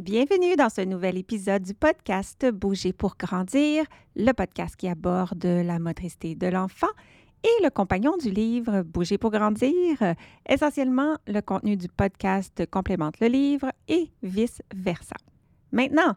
Bienvenue dans ce nouvel épisode du podcast Bouger pour grandir, le podcast qui aborde la motricité de l'enfant et le compagnon du livre Bouger pour grandir. Essentiellement, le contenu du podcast complémente le livre et vice-versa. Maintenant,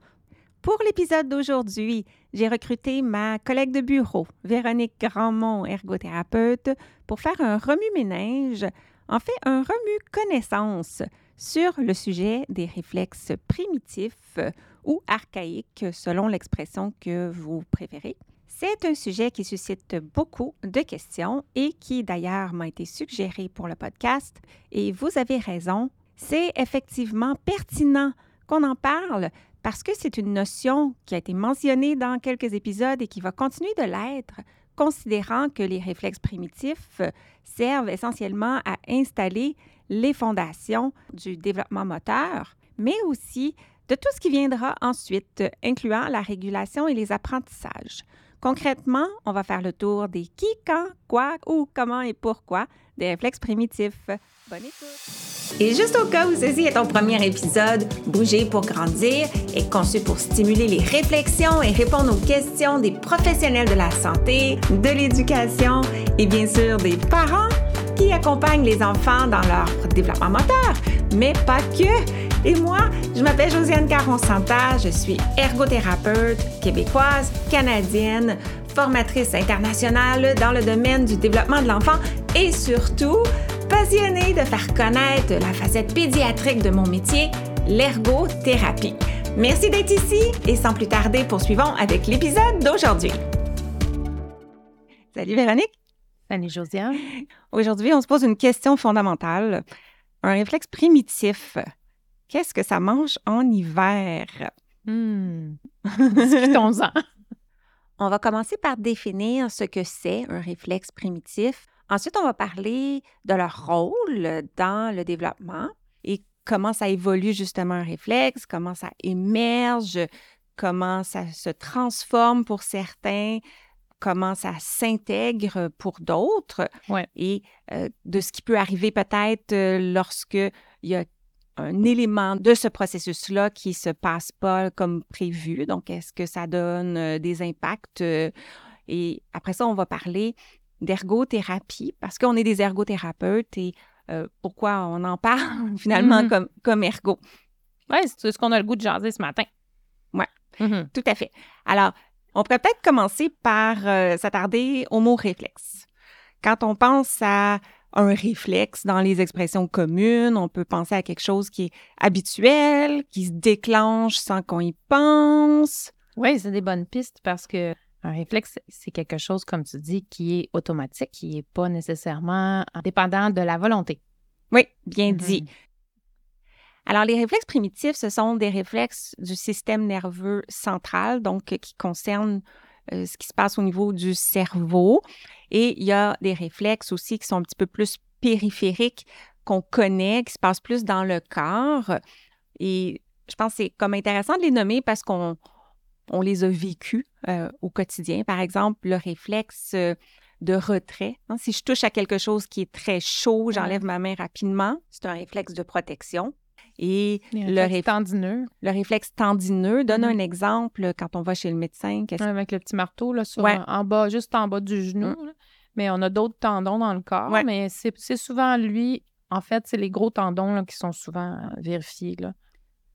pour l'épisode d'aujourd'hui, j'ai recruté ma collègue de bureau, Véronique Grandmont, ergothérapeute, pour faire un remue-ménage, en fait un remue-connaissance sur le sujet des réflexes primitifs ou archaïques, selon l'expression que vous préférez. C'est un sujet qui suscite beaucoup de questions et qui d'ailleurs m'a été suggéré pour le podcast. Et vous avez raison, c'est effectivement pertinent qu'on en parle parce que c'est une notion qui a été mentionnée dans quelques épisodes et qui va continuer de l'être, considérant que les réflexes primitifs servent essentiellement à installer les fondations du développement moteur, mais aussi de tout ce qui viendra ensuite, incluant la régulation et les apprentissages. Concrètement, on va faire le tour des qui, quand, quoi, où, comment et pourquoi des réflexes primitifs. Bonne écoute! Et juste au cas où ceci est ton premier épisode, Bouger pour grandir est conçu pour stimuler les réflexions et répondre aux questions des professionnels de la santé, de l'éducation et bien sûr des parents qui accompagnent les enfants dans leur développement moteur, mais pas que. Et moi, je m'appelle Josiane Caron-Santa, je suis ergothérapeute québécoise, canadienne, formatrice internationale dans le domaine du développement de l'enfant et surtout passionnée de faire connaître la facette pédiatrique de mon métier, l'ergothérapie. Merci d'être ici et sans plus tarder, poursuivons avec l'épisode d'aujourd'hui. Salut Véronique. Salut Josiane. Aujourd'hui, on se pose une question fondamentale. Un réflexe primitif, qu'est-ce que ça mange en hiver? Hmm. Discutons-en. on va commencer par définir ce que c'est un réflexe primitif. Ensuite, on va parler de leur rôle dans le développement et comment ça évolue justement un réflexe, comment ça émerge, comment ça se transforme pour certains, comment ça s'intègre pour d'autres et euh, de ce qui peut arriver peut-être euh, lorsque il y a un élément de ce processus-là qui ne se passe pas comme prévu. Donc, est-ce que ça donne euh, des impacts? et après ça, on va parler d'ergothérapie parce qu'on est des ergothérapeutes et pourquoi on en parle finalement mm-hmm. comme, comme ergo? Oui, c'est ce qu'on a le goût de jaser ce matin. Oui, mm-hmm. tout à fait. Alors, on pourrait peut-être commencer par euh, s'attarder au mot réflexe. Quand on pense à un réflexe dans les expressions communes, on peut penser à quelque chose qui est habituel, qui se déclenche sans qu'on y pense. Oui, c'est des bonnes pistes parce que un réflexe, c'est quelque chose, comme tu dis, qui est automatique, qui n'est pas nécessairement dépendant de la volonté. Oui, bien dit. Mm-hmm. Alors, les réflexes primitifs, ce sont des réflexes du système nerveux central, donc qui concernent euh, ce qui se passe au niveau du cerveau. Et il y a des réflexes aussi qui sont un petit peu plus périphériques, qu'on connaît, qui se passent plus dans le corps. Et je pense que c'est comme intéressant de les nommer parce qu'on on les a vécus euh, au quotidien. Par exemple, le réflexe euh, de retrait. Hein. si je touche à quelque chose qui est très chaud, j'enlève ma main rapidement. C'est un réflexe de protection. Et le, réflexe tendineux. Le réflexe tendineux. Donne un exemple quand on va chez le médecin. Avec le petit marteau, là, en bas, juste en bas du genou. Mm. Mais on a d'autres tendons dans le corps. Mais c'est souvent lui. En fait, c'est les gros tendons qui sont souvent euh, vérifiés.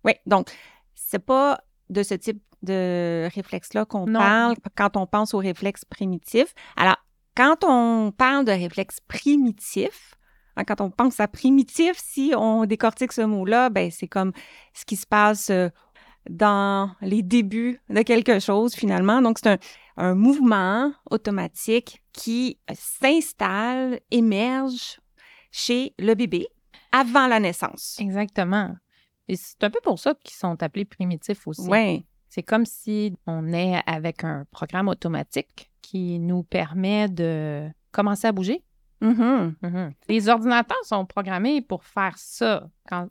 Oui, donc, c'est pas de ce type de réflexe-là qu'on parle quand on pense au réflexe primitif. Alors, quand on parle de réflexe primitif, Hein, quand on pense à primitif, si on décortique ce mot-là, ben, c'est comme ce qui se passe euh, dans les débuts de quelque chose finalement. Donc, c'est un, mouvement automatique qui s'installe, émerge chez le bébé avant la naissance. Exactement. Et c'est un peu pour ça qu'ils sont appelés primitifs aussi. Oui. C'est comme si on est avec un programme automatique qui nous permet de commencer à bouger Mm-hmm. Mm-hmm. Les ordinateurs sont programmés pour faire ça. Quand,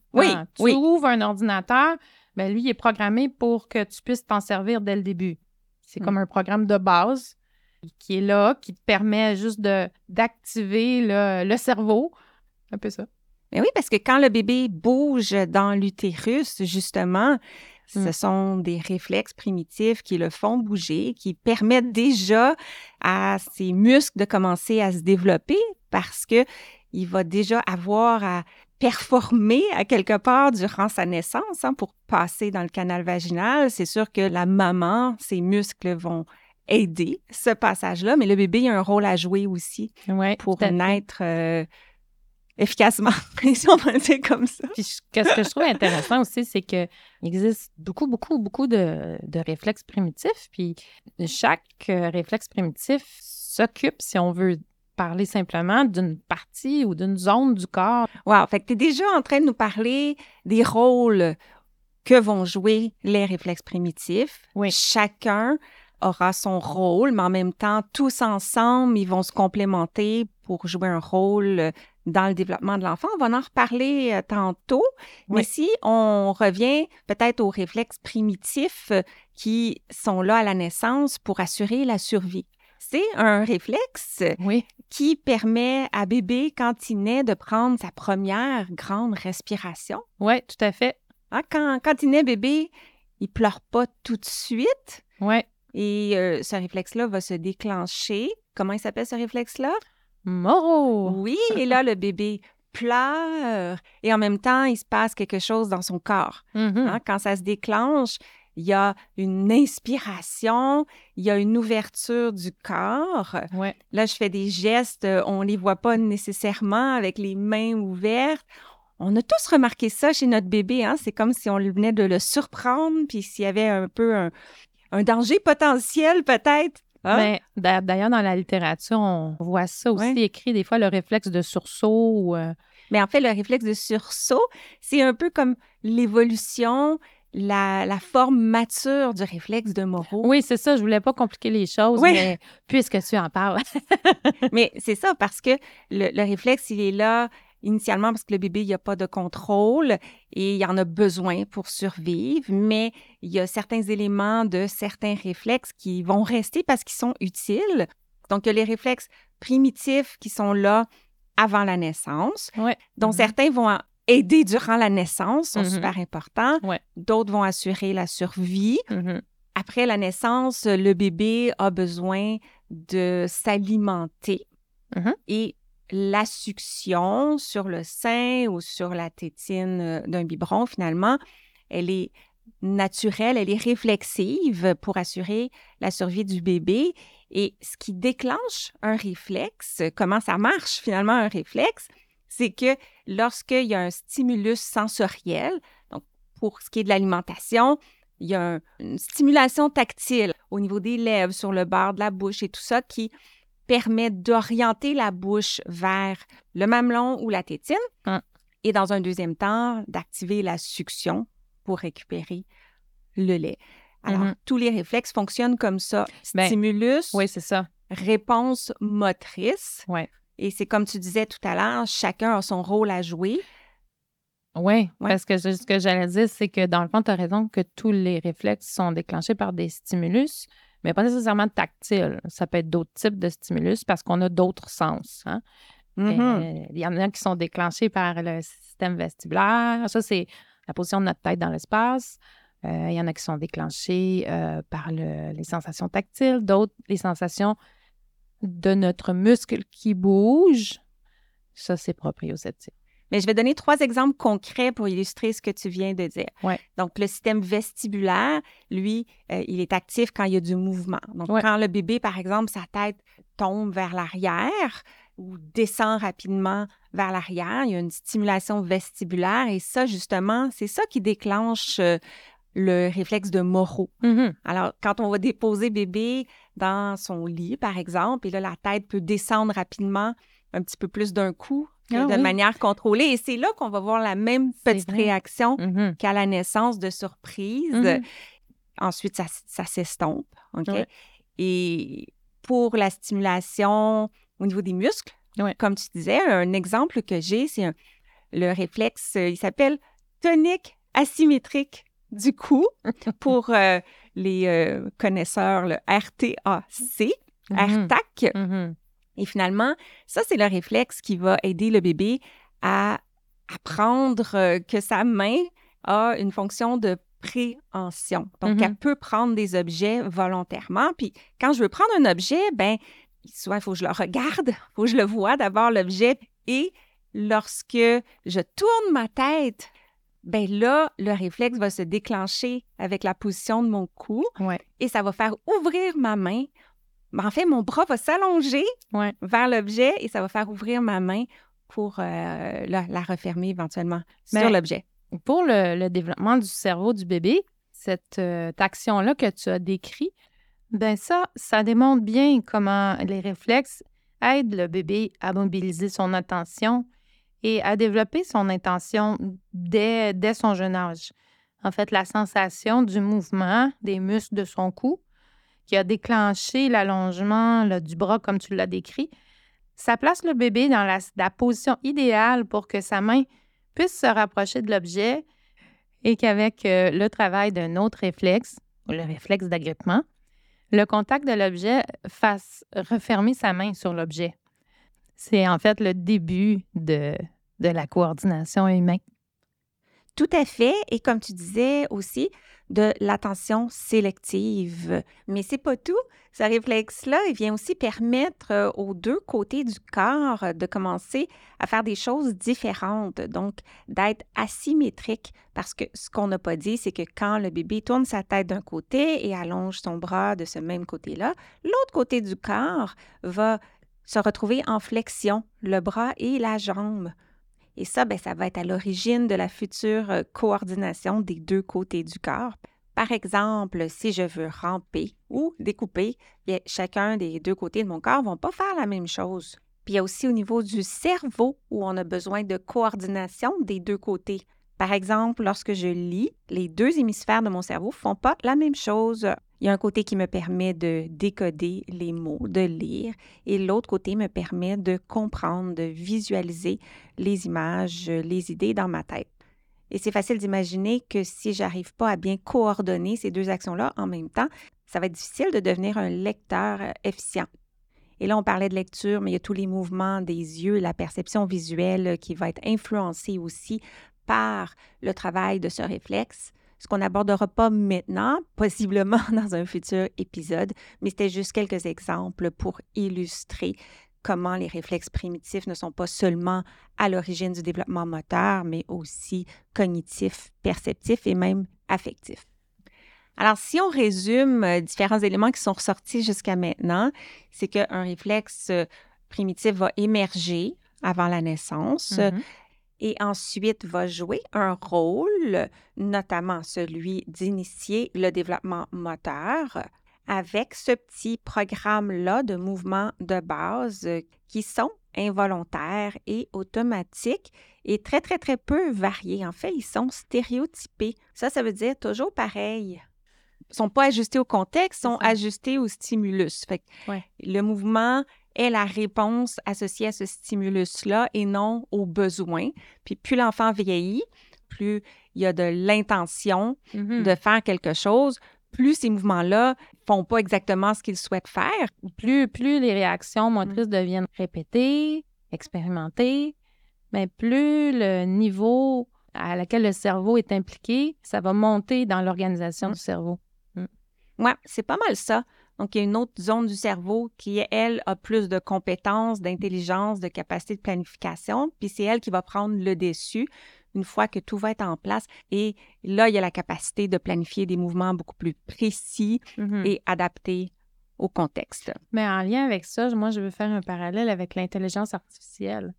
tu ouvres un ordinateur, ben lui, il est programmé pour que tu puisses t'en servir dès le début. C'est comme mm. un programme de base qui est là, qui te permet juste de d'activer le, cerveau. Un peu ça. Mais oui, parce que quand le bébé bouge dans l'utérus, justement, ce Mm. sont des réflexes primitifs qui le font bouger, qui permettent déjà à ses muscles de commencer à se développer parce que il va déjà avoir à performer à quelque part durant sa naissance hein, pour passer dans le canal vaginal. C'est sûr que la maman, ses muscles vont aider ce passage-là, mais le bébé a un rôle à jouer aussi Ouais, pour naître euh, efficacement, si on le dire comme ça. Puis je- qu'est-ce que je trouve intéressant aussi, c'est qu'il existe beaucoup, beaucoup, beaucoup de, de réflexes primitifs. Puis chaque euh, réflexe primitif s'occupe, si on veut parler simplement, d'une partie ou d'une zone du corps. Wow, fait que tu es déjà en train de nous parler des rôles que vont jouer les réflexes primitifs. Oui. Chacun aura son rôle, mais en même temps, tous ensemble, ils vont se complémenter pour jouer un rôle dans le développement de l'enfant. On va en reparler euh, tantôt. Mais Oui. si on revient peut-être aux réflexes primitifs euh, qui sont là à la naissance pour assurer la survie. C'est un réflexe Oui. qui permet à bébé, quand il naît, de prendre sa première grande respiration. Oui, tout à fait. Hein, Quand, quand il naît bébé, il pleure pas tout de suite Oui. et euh, ce réflexe-là va se déclencher. Comment il s'appelle ce réflexe-là? Moro. Oui, et là, le bébé pleure et en même temps, il se passe quelque chose dans son corps. Mhm. Hein, Quand ça se déclenche, il y a une inspiration, il y a une ouverture du corps. Ouais. Là, je fais des gestes, euh, on ne les voit pas nécessairement avec les mains ouvertes. On a tous remarqué ça chez notre bébé. Hein? C'est comme si on venait de le surprendre, puis s'il y avait un peu un, un danger potentiel, peut-être. hein? Mais d'a- d'ailleurs, dans la littérature, on voit ça aussi Ouais. écrit des fois, le réflexe de sursaut. ou, euh, Mais en fait, le réflexe de sursaut, c'est un peu comme l'évolution, la, la forme mature du réflexe de Moreau. Oui, c'est ça. Je voulais pas compliquer les choses, Oui. mais puisque tu en parles. Mais c'est ça, parce que le, le réflexe, il est là initialement parce que le bébé, il n'y a pas de contrôle et il en a besoin pour survivre, mais il y a certains éléments de certains réflexes qui vont rester parce qu'ils sont utiles. Donc, il y a les réflexes primitifs qui sont là avant la naissance, dont Mhm. certains vont aider durant la naissance, sont Mhm. super importants. Ouais. D'autres vont assurer la survie. Mhm. Après la naissance, le bébé a besoin de s'alimenter Mhm. et la succion sur le sein ou sur la tétine euh, d'un biberon, finalement, elle est naturelle, elle est réflexive pour assurer la survie du bébé. Et ce qui déclenche un réflexe, comment ça marche finalement un réflexe, c'est que lorsqu'il y a un stimulus sensoriel, donc pour ce qui est de l'alimentation, il y a un- une stimulation tactile au niveau des lèvres, sur le bord de la bouche et tout ça qui permet d'orienter la bouche vers le mamelon ou la tétine. Hum. Et dans un deuxième temps, d'activer la succion pour récupérer le lait. Alors, Mhm. tous les réflexes fonctionnent comme ça. Ben, Stimulus, Oui, c'est ça. réponse motrice. Ouais. Et c'est comme tu disais tout à l'heure, chacun a son rôle à jouer. Oui, Ouais. parce que je- ce que j'allais dire, c'est que dans le fond, tu as raison que tous les réflexes sont déclenchés par des stimulus, mais pas nécessairement tactiles. Ça peut être d'autres types de stimulus parce qu'on a d'autres sens. hein. Mhm. Euh, Il y en a qui sont déclenchés par le système vestibulaire. Ça, c'est la position de notre tête dans l'espace. Euh, il y en a qui sont déclenchés euh, par le- les sensations tactiles, d'autres les sensations de notre muscle qui bouge. Ça, c'est proprioceptif. Mais je vais donner trois exemples concrets pour illustrer ce que tu viens de dire. Ouais. Donc, le système vestibulaire, lui, euh, il est actif quand il y a du mouvement. Donc, Ouais. quand le bébé, par exemple, sa tête tombe vers l'arrière ou descend rapidement vers l'arrière, il y a une stimulation vestibulaire et ça, justement, c'est ça qui déclenche euh, le réflexe de Moreau. Mhm. Alors, quand on va déposer bébé dans son lit, par exemple, et là, la tête peut descendre rapidement un petit peu plus d'un coup, Ah de oui. manière contrôlée. Et c'est là qu'on va voir la même petite réaction Mhm. qu'à la naissance de surprise. Mhm. Ensuite, ça, ça s'estompe. OK? Ouais. Et pour la stimulation au niveau des muscles, Ouais. comme tu disais, un exemple que j'ai, c'est un- le réflexe, euh, il s'appelle tonique asymétrique du cou pour euh, les euh, connaisseurs, le RTAC, Mhm. RTAC. Mhm. Et finalement, ça, c'est le réflexe qui va aider le bébé à apprendre euh, que sa main a une fonction de préhension. Donc, elle mm-hmm. peut prendre des objets volontairement. Puis, quand je veux prendre un objet, ben soit il faut que je le regarde, il faut que je le vois d'abord, l'objet. Et lorsque je tourne ma tête, ben là, le réflexe va se déclencher avec la position de mon cou. Et ça va faire ouvrir ma main. Ben, en fait, mon bras va s'allonger vers l'objet et ça va faire ouvrir ma main pour euh, la, refermer éventuellement sur l'objet. Pour le, développement du cerveau du bébé, cette euh, action-là que tu as décrite, ben ça, ça démontre bien comment les réflexes aident le bébé à mobiliser son attention et à développer son intention dès, dès son jeune âge. En fait, la sensation du mouvement des muscles de son cou qui a déclenché l'allongement du bras comme tu l'as décrit, ça place le bébé dans la, position idéale pour que sa main puisse se rapprocher de l'objet et qu'avec euh, le travail d'un autre réflexe, le réflexe d'agrippement, le contact de l'objet fasse refermer sa main sur l'objet. C'est en fait le début de, la coordination humaine. Tout à fait. Et comme tu disais aussi, de l'attention sélective. Mais c'est pas tout. Ce réflexe-là, il vient aussi permettre euh, aux deux côtés du corps de commencer à faire des choses différentes, donc d'être asymétrique. Parce que ce qu'on n'a pas dit, c'est que quand le bébé tourne sa tête d'un côté et allonge son bras de ce même côté-là, l'autre côté du corps va se retrouver en flexion, le bras et la jambe. Et ça, ben, ça va être à l'origine de la future euh, coordination des deux côtés du corps. Par exemple, si je veux ramper ou découper, bien, chacun des deux côtés de mon corps ne vont pas faire la même chose. Puis il y a aussi au niveau du cerveau où on a besoin de coordination des deux côtés. Par exemple, lorsque je lis, les deux hémisphères de mon cerveau ne font pas la même chose. Il y a un côté qui me permet de décoder les mots, de lire, et l'autre côté me permet de comprendre, de visualiser les images, les idées dans ma tête. Et c'est facile d'imaginer que si j'arrive pas à bien coordonner ces deux actions-là en même temps, ça va être difficile de devenir un lecteur euh, efficient. Et là, on parlait de lecture, mais il y a tous les mouvements des yeux, la perception visuelle qui va être influencée aussi par le travail de ce réflexe ce qu'on n'abordera pas maintenant, possiblement dans un futur épisode, mais c'était juste quelques exemples pour illustrer comment les réflexes primitifs ne sont pas seulement à l'origine du développement moteur, mais aussi cognitif, perceptif et même affectif. Alors, si on résume euh, différents éléments qui sont ressortis jusqu'à maintenant, c'est qu'un réflexe euh, primitif va émerger avant la naissance. Mm-hmm et ensuite va jouer un rôle, notamment celui d'initier le développement moteur avec ce petit programme-là de mouvements de base qui sont involontaires et automatiques et très, très, très peu variés. En fait, ils sont stéréotypés. Ça, ça veut dire toujours pareil. Ils ne sont pas ajustés au contexte, ils sont ajustés au stimulus. Fait Le mouvement est la réponse associée à ce stimulus-là et non aux besoins. Puis plus l'enfant vieillit, plus il y a de l'intention mm-hmm. de faire quelque chose, plus ces mouvements-là font pas exactement ce qu'ils souhaitent faire. Plus, plus les réactions motrices deviennent répétées, expérimentées, mais plus le niveau à laquelle le cerveau est impliqué, ça va monter dans l'organisation mm. du cerveau. Mm. Oui, c'est pas mal ça. Donc, il y a une autre zone du cerveau qui, elle, a plus de compétences, d'intelligence, de capacité de planification, puis c'est elle qui va prendre le dessus une fois que tout va être en place. Et là, il y a la capacité de planifier des mouvements beaucoup plus précis mm-hmm. et adaptés au contexte. Mais en lien avec ça, moi, je veux faire un parallèle avec l'intelligence artificielle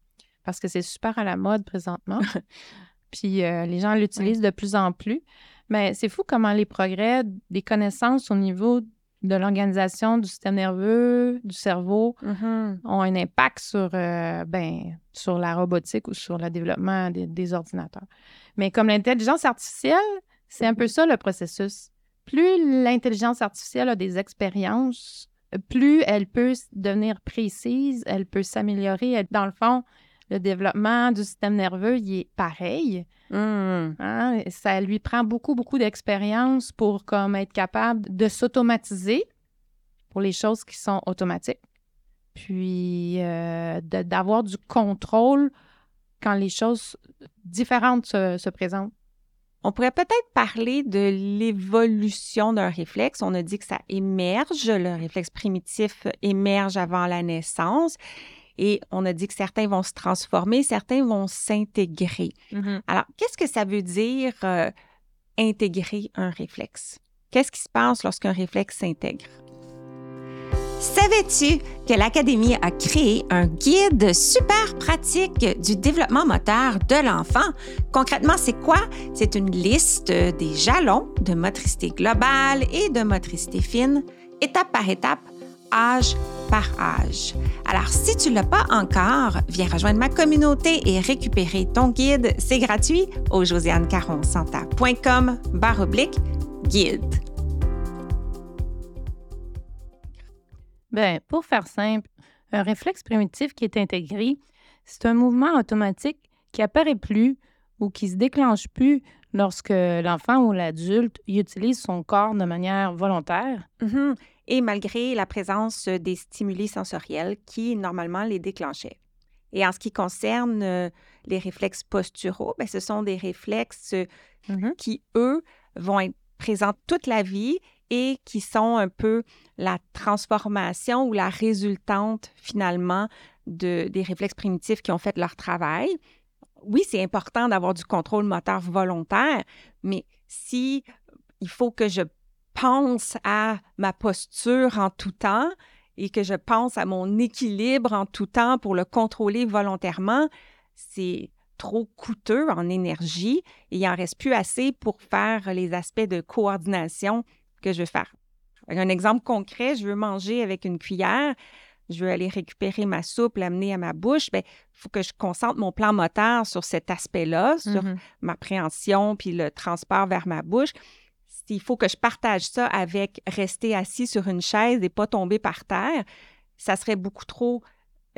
parce que c'est super à la mode présentement. Puis euh, les gens l'utilisent de plus en plus. Mais c'est fou comment les progrès des connaissances au niveau de l'organisation du système nerveux, du cerveau, mm-hmm. ont un impact sur, euh, ben, sur la robotique ou sur le développement des, ordinateurs. Mais comme l'intelligence artificielle, c'est un peu ça le processus. Plus l'intelligence artificielle a des expériences, plus elle peut devenir précise, elle peut s'améliorer. Dans le fond, le développement du système nerveux, il est pareil. Mmh. Hein, ça lui prend beaucoup, beaucoup d'expérience pour comme être capable de s'automatiser pour les choses qui sont automatiques, puis euh, d'avoir du contrôle quand les choses différentes se, présentent? On pourrait peut-être parler de l'évolution d'un réflexe. On a dit que ça émerge, le réflexe primitif émerge avant la naissance. Et on a dit que certains vont se transformer, certains vont s'intégrer. Mm-hmm. Alors, qu'est-ce que ça veut dire euh, intégrer un réflexe? Qu'est-ce qui se passe lorsqu'un réflexe s'intègre? Savais-tu que l'Académie a créé un guide super pratique du développement moteur de l'enfant? Concrètement, c'est quoi? C'est une liste des jalons de motricité globale et de motricité fine, étape par étape, âge par âge. Alors, si tu ne l'as pas encore, viens rejoindre ma communauté et récupérer ton guide. C'est gratuit au josianecaronsanta.com barre oblique guide. Bien, pour faire simple, un réflexe primitif qui est intégré, c'est un mouvement automatique qui apparaît plus ou qui se déclenche plus lorsque l'enfant ou l'adulte utilise son corps de manière volontaire. Mm-hmm. Et malgré la présence des stimuli sensoriels qui, normalement, les déclenchaient. Et en ce qui concerne euh, les réflexes posturaux, bien, ce sont des réflexes mm-hmm. qui, eux, vont être présents toute la vie et qui sont un peu la transformation ou la résultante finalement de, des réflexes primitifs qui ont fait leur travail. Oui, c'est important d'avoir du contrôle moteur volontaire, mais si il faut que je pense à ma posture en tout temps et que je pense à mon équilibre en tout temps pour le contrôler volontairement, c'est trop coûteux en énergie et il n'en reste plus assez pour faire les aspects de coordination que je veux faire. Un exemple concret, je veux manger avec une cuillère, je veux aller récupérer ma soupe, l'amener à ma bouche, il ben, faut que je concentre mon plan moteur sur cet aspect-là, sur mm-hmm. ma préhension puis le transport vers ma bouche. S'il faut que je partage ça avec rester assis sur une chaise et pas tomber par terre, ça serait beaucoup trop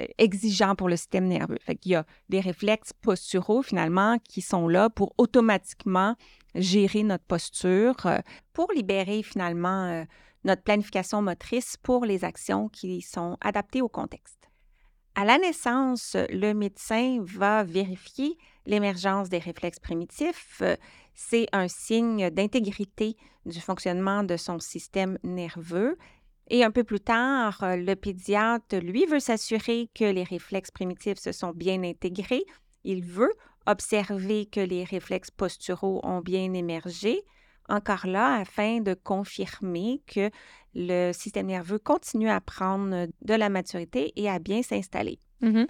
euh, exigeant pour le système nerveux. Qu'il y a des réflexes posturaux finalement qui sont là pour automatiquement gérer notre posture, euh, pour libérer finalement euh, notre planification motrice pour les actions qui sont adaptées au contexte. À la naissance, le médecin va vérifier l'émergence des réflexes primitifs. C'est un signe d'intégrité du fonctionnement de son système nerveux. Et un peu plus tard, le pédiatre, lui, veut s'assurer que les réflexes primitifs se sont bien intégrés. Il veut observer que les réflexes posturaux ont bien émergé, encore là, afin de confirmer que le système nerveux continue à prendre de la maturité et à bien s'installer. Mm-hmm.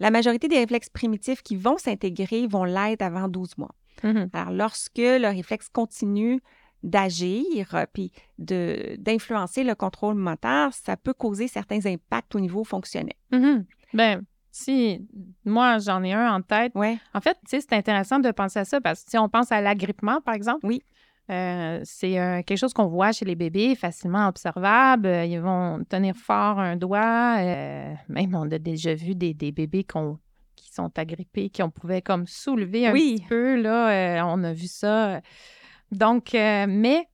La majorité des réflexes primitifs qui vont s'intégrer vont l'être avant 12 mois. Mm-hmm. Alors, lorsque le réflexe continue d'agir euh, puis d'influencer le contrôle moteur, ça peut causer certains impacts au niveau fonctionnel. Mm-hmm. Ben, si moi j'en ai un en tête. Ouais. En fait, c'est intéressant de penser à ça parce que si on pense à l'agrippement, par exemple. Oui. Euh, c'est euh, quelque chose qu'on voit chez les bébés, facilement observable. Euh, ils vont tenir fort un doigt. même, on a déjà vu des, bébés qui sont agrippés, qui on pouvait comme soulever un petit peu. Là, on a vu ça. Donc, mais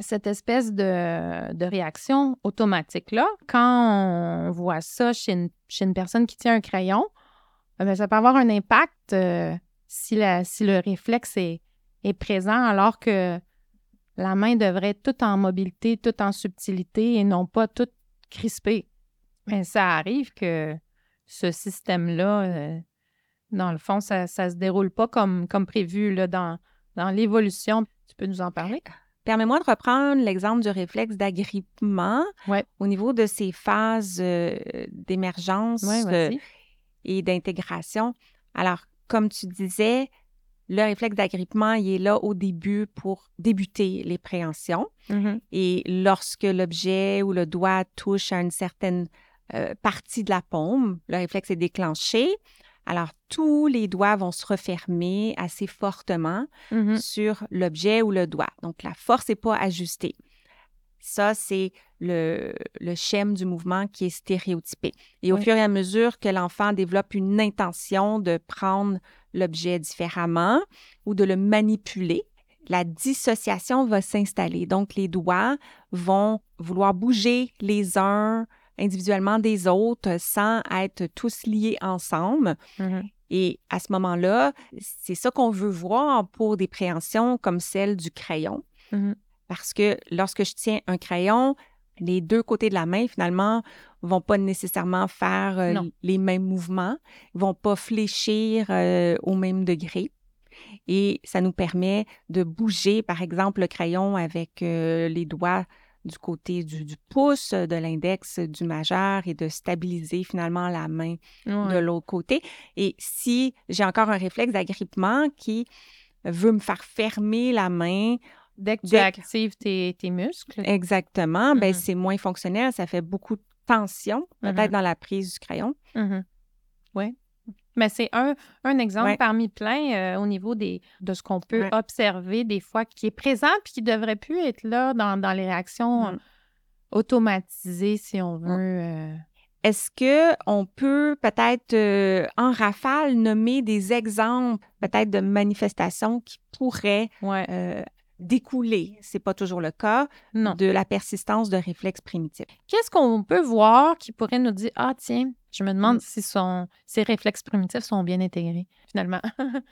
cette espèce de, réaction automatique-là, quand on voit ça chez une, personne qui tient un crayon, ben, ça peut avoir un impact si, la, si le réflexe est est présent alors que la main devrait être toute en mobilité, toute en subtilité et non pas toute crispée. Mais ça arrive que ce système-là, euh, dans le fond, ça ne se déroule pas comme, comme prévu là, dans, dans l'évolution. Tu peux nous en parler? Permets-moi de reprendre l'exemple du réflexe d'agrippement au niveau de ces phases euh, d'émergence euh, et d'intégration. Alors, comme tu disais, le réflexe d'agrippement, il est là au début pour débuter les préhensions. Mm-hmm. Et lorsque l'objet ou le doigt touche à une certaine euh, partie de la paume, le réflexe est déclenché. Alors, tous les doigts vont se refermer assez fortement mm-hmm. sur l'objet ou le doigt. Donc, la force n'est pas ajustée. Ça, c'est le, le schème du mouvement qui est stéréotypé. Et au fur et à mesure que l'enfant développe une intention de prendre l'objet différemment ou de le manipuler, la dissociation va s'installer. Donc, les doigts vont vouloir bouger les uns individuellement des autres sans être tous liés ensemble. Mm-hmm. Et à ce moment-là, c'est ça qu'on veut voir pour des préhensions comme celle du crayon. Mhm. Parce que lorsque je tiens un crayon, les deux côtés de la main, finalement, vont pas nécessairement faire euh, les mêmes mouvements, vont pas fléchir euh, au même degré. Et ça nous permet de bouger, par exemple, le crayon avec euh, les doigts du côté du, du pouce, de l'index, du majeur et de stabiliser finalement la main de l'autre côté. Et si j'ai encore un réflexe d'agrippement qui veut me faire fermer la main, Dès que tu dès actives tes, tes muscles. exactement, ben Mhm. c'est moins fonctionnel, ça fait beaucoup de tension, peut-être Mhm. dans la prise du crayon. Mhm. Oui. Mais c'est un, un exemple Ouais. parmi plein euh, au niveau des, de ce qu'on peut Ouais. observer des fois qui est présent puis qui devrait plus être là dans, dans les réactions Mm. automatisées, si on veut. euh. Est-ce que on peut peut-être euh, en rafale nommer des exemples peut-être de manifestations qui pourraient Ouais. Euh, découler, c'est pas toujours le cas, Non. de la persistance de réflexes primitifs? Qu'est-ce qu'on peut voir qui pourrait nous dire Ah, tiens, je me demande Mm. si son, ces réflexes primitifs sont bien intégrés, finalement?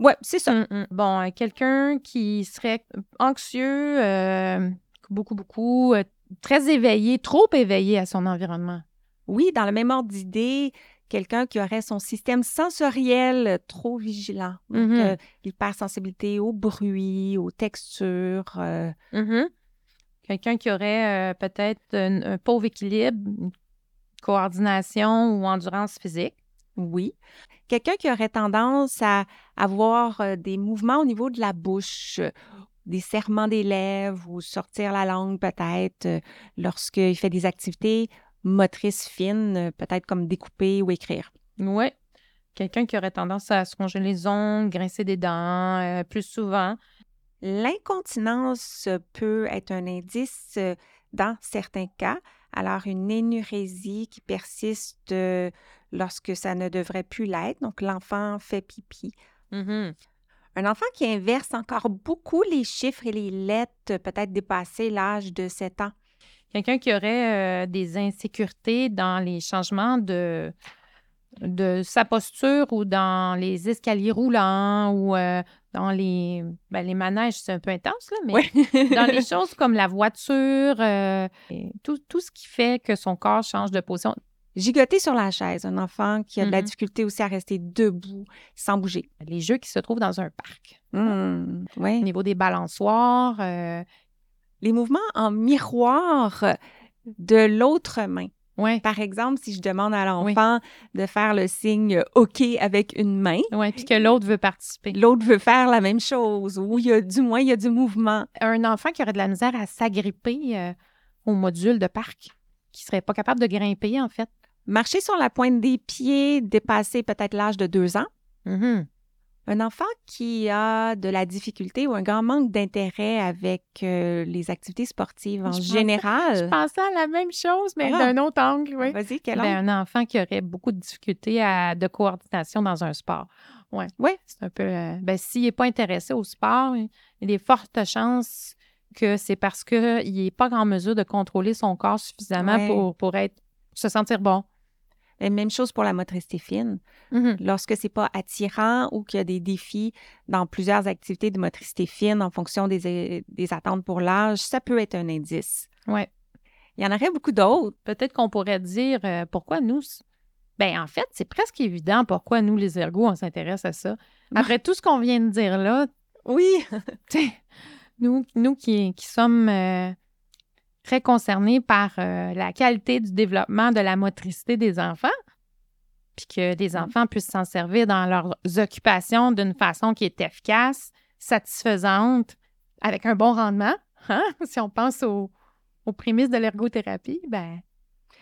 Ouais, c'est ça. Mm, mm. Bon, euh, quelqu'un qui serait anxieux, euh, beaucoup, beaucoup, euh, très éveillé, trop éveillé à son environnement. Oui, dans le même ordre d'idée, quelqu'un qui aurait son système sensoriel trop vigilant. Donc, Mhm. euh, l'hypersensibilité au bruit, aux textures. euh, Mhm. Quelqu'un qui aurait euh, peut-être un, un pauvre équilibre, une coordination ou endurance physique. oui. Quelqu'un qui aurait tendance à avoir euh, des mouvements au niveau de la bouche, euh, des serrements des lèvres ou sortir la langue peut-être euh, lorsqu'il fait des activités motrices fines, euh, peut-être comme découper ou écrire. Oui. Quelqu'un qui aurait tendance à se ronger les ongles, grincer des dents euh, plus souvent. L'incontinence peut être un indice euh, dans certains cas. Alors, une énurésie qui persiste euh, lorsque ça ne devrait plus l'être. Donc, l'enfant fait pipi. Mhm. Un enfant qui inverse encore beaucoup les chiffres et les lettres, peut-être dépasser l'âge de 7 ans. Quelqu'un qui aurait euh, des insécurités dans les changements de, de sa posture ou dans les escaliers roulants ou euh, dans les, ben, les manèges, c'est un peu intense, là, mais dans les choses comme la voiture, euh, tout, tout ce qui fait que son corps change de position. Gigoter sur la chaise, un enfant qui a de la Mhm. difficulté aussi à rester debout sans bouger. Les jeux qui se trouvent dans un parc. Hmm, Au niveau des balançoires, euh, Les mouvements en miroir de l'autre main. ouais, Par exemple, si je demande à l'enfant de faire le signe OK avec une main, ouais, puis que l'autre veut participer. l'autre veut faire la même chose, ou il y a du moins il y a du mouvement. Un enfant qui aurait de la misère à s'agripper euh, au module de parc, qui serait pas capable de grimper, en fait. Marcher sur la pointe des pieds, dépasser peut-être l'âge de deux ans. Mhm. Un enfant qui a de la difficulté ou un grand manque d'intérêt avec euh, les activités sportives en Je pensais- Je pensais à la même chose, mais Ah. d'un autre angle, oui. Vas-y, quel Ben, âge? un enfant qui aurait beaucoup de difficultés à- de coordination dans un sport. Oui. Ouais. C'est un peu. euh, ben, s'il n'est pas intéressé au sport, il y a des fortes chances que c'est parce qu'il n'est pas en mesure de contrôler son corps suffisamment Ouais. pour, pour être, se sentir bon. Même chose pour la motricité fine. Mhm. Lorsque c'est pas attirant ou qu'il y a des défis dans plusieurs activités de motricité fine en fonction des, des attentes pour l'âge, ça peut être un indice. Ouais. Il y en aurait beaucoup d'autres. Peut-être qu'on pourrait dire euh, pourquoi nous. Ben, en fait, c'est presque évident pourquoi nous, les ergots, on s'intéresse à ça. Après tout ce qu'on vient de dire là, Oui. Nous, nous qui, qui sommes euh, très concernés par euh, la qualité du développement de la motricité des enfants, puis que des Mm. enfants puissent s'en servir dans leurs occupations d'une façon qui est efficace, satisfaisante, avec un bon rendement, hein? si on pense aux, aux prémices de l'ergothérapie, ben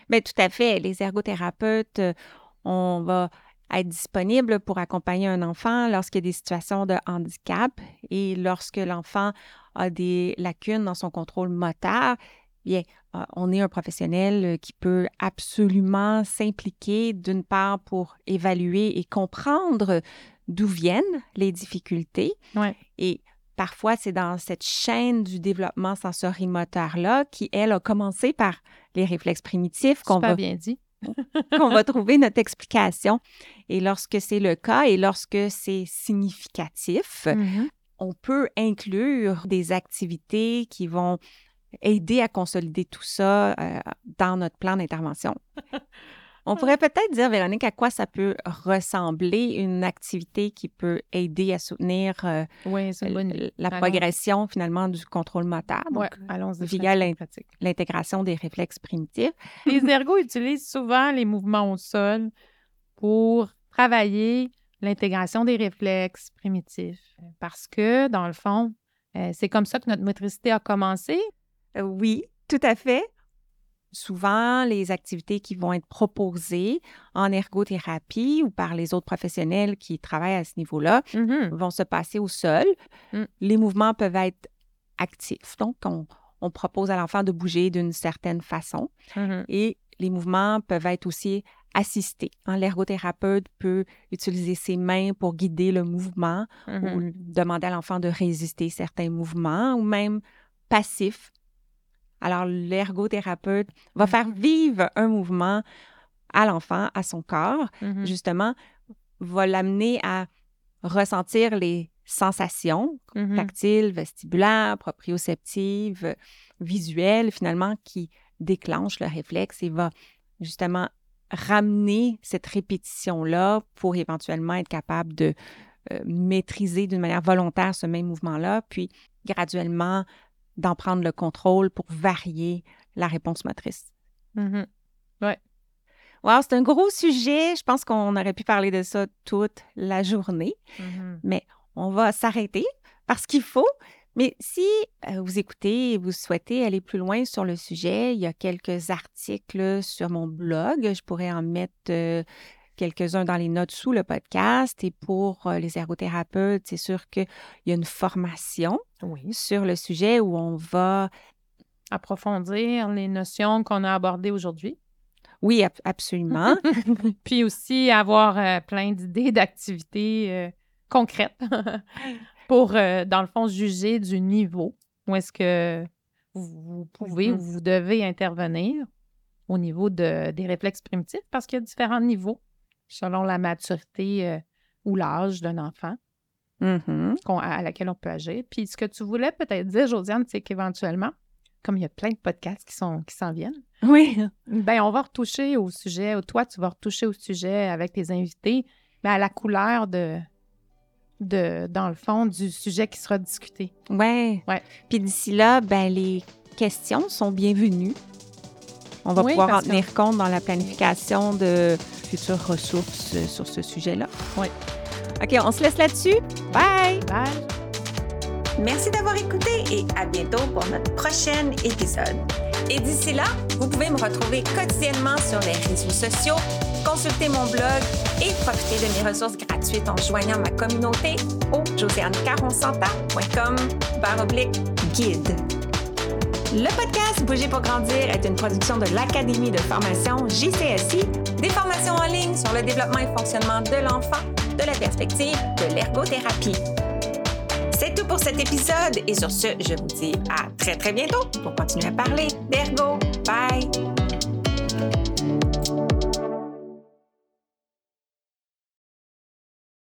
Bien, tout à fait. Les ergothérapeutes, euh, on va être disponible pour accompagner un enfant lorsqu'il y a des situations de handicap et lorsque l'enfant a des lacunes dans son contrôle moteur. Bien, euh, on est un professionnel euh, qui peut absolument s'impliquer d'une part pour évaluer et comprendre d'où viennent les difficultés. Ouais. Et parfois, c'est dans cette chaîne du développement sensorimoteur-là qui, elle, a commencé par les réflexes primitifs qu'on va bien dit. qu'on va trouver notre explication. Et lorsque c'est le cas et lorsque c'est significatif, Mhm. on peut inclure des activités qui vont aider à consolider tout ça euh, dans notre plan d'intervention. On pourrait peut-être dire, Véronique, à quoi ça peut ressembler une activité qui peut aider à soutenir euh, Oui, bonne la Allons. progression finalement du contrôle moteur, donc Ouais, allons-y. via l'intégration des réflexes primitifs. Les ergots utilisent souvent les mouvements au sol pour travailler l'intégration des réflexes primitifs. Parce que, dans le fond, euh, c'est comme ça que notre motricité a commencé. Oui, tout à fait. Souvent, les activités qui vont être proposées en ergothérapie ou par les autres professionnels qui travaillent à ce niveau-là Mhm. vont se passer au sol. Mm. Les mouvements peuvent être actifs. Donc, on, on propose à l'enfant de bouger d'une certaine façon Mhm. et les mouvements peuvent être aussi assistés. hein. L'ergothérapeute peut utiliser ses mains pour guider le mouvement ou demander à l'enfant de résister certains mouvements ou même passif. Alors, l'ergothérapeute va faire vivre un mouvement à l'enfant, à son corps, Mhm. justement, va l'amener à ressentir les sensations Mhm. tactiles, vestibulaires, proprioceptives, visuelles, finalement, qui déclenchent le réflexe et va justement ramener cette répétition-là pour éventuellement être capable de euh, maîtriser d'une manière volontaire ce même mouvement-là, puis graduellement d'en prendre le contrôle pour varier la réponse motrice. Mhm. Wow, c'est un gros sujet. Je pense qu'on aurait pu parler de ça toute la journée. Mhm. On va s'arrêter parce qu'il faut. Mais si euh, vous écoutez et vous souhaitez aller plus loin sur le sujet, il y a quelques articles sur mon blog. Je pourrais en mettre euh, quelques-uns dans les notes sous le podcast. Et pour euh, les ergothérapeutes, c'est sûr qu'il y a une formation Oui. sur le sujet où on va, Approfondir les notions qu'on a abordées aujourd'hui. oui, ab- absolument, Puis aussi avoir euh, plein d'idées d'activités euh, concrètes pour, euh, dans le fond, juger du niveau où est-ce que vous, pouvez ou vous devez intervenir au niveau de, des réflexes primitifs parce qu'il y a différents niveaux selon la maturité euh, ou l'âge d'un enfant Mhm. qu'on- à laquelle on peut agir. Puis ce que tu voulais peut-être dire, Josiane, c'est qu'éventuellement, comme il y a plein de podcasts qui sont qui s'en viennent, Oui, ben, on va retoucher au sujet, ou toi, tu vas retoucher au sujet avec tes invités, mais à la couleur de, de, dans le fond, du sujet qui sera discuté. ouais. Ouais. Puis d'ici là, ben, les questions sont bienvenues. On va Oui, pouvoir en que- tenir compte dans la planification de futures ressources euh, sur ce sujet-là. Oui. OK, on se laisse là-dessus. Bye! Bye! Merci d'avoir écouté et à bientôt pour notre prochain épisode. Et d'ici là, vous pouvez me retrouver quotidiennement sur les réseaux sociaux, consulter mon blog et profiter de mes ressources gratuites en joignant ma communauté au josianecaronsanta.com baroblique guide. Le podcast Bouger pour grandir est une production de l'Académie de formation JCSI, des formations en ligne sur le développement et fonctionnement de l'enfant, de la perspective de l'ergothérapie. C'est tout pour cet épisode et sur ce, je vous dis à très très bientôt pour continuer à parler d'ergo. Bye!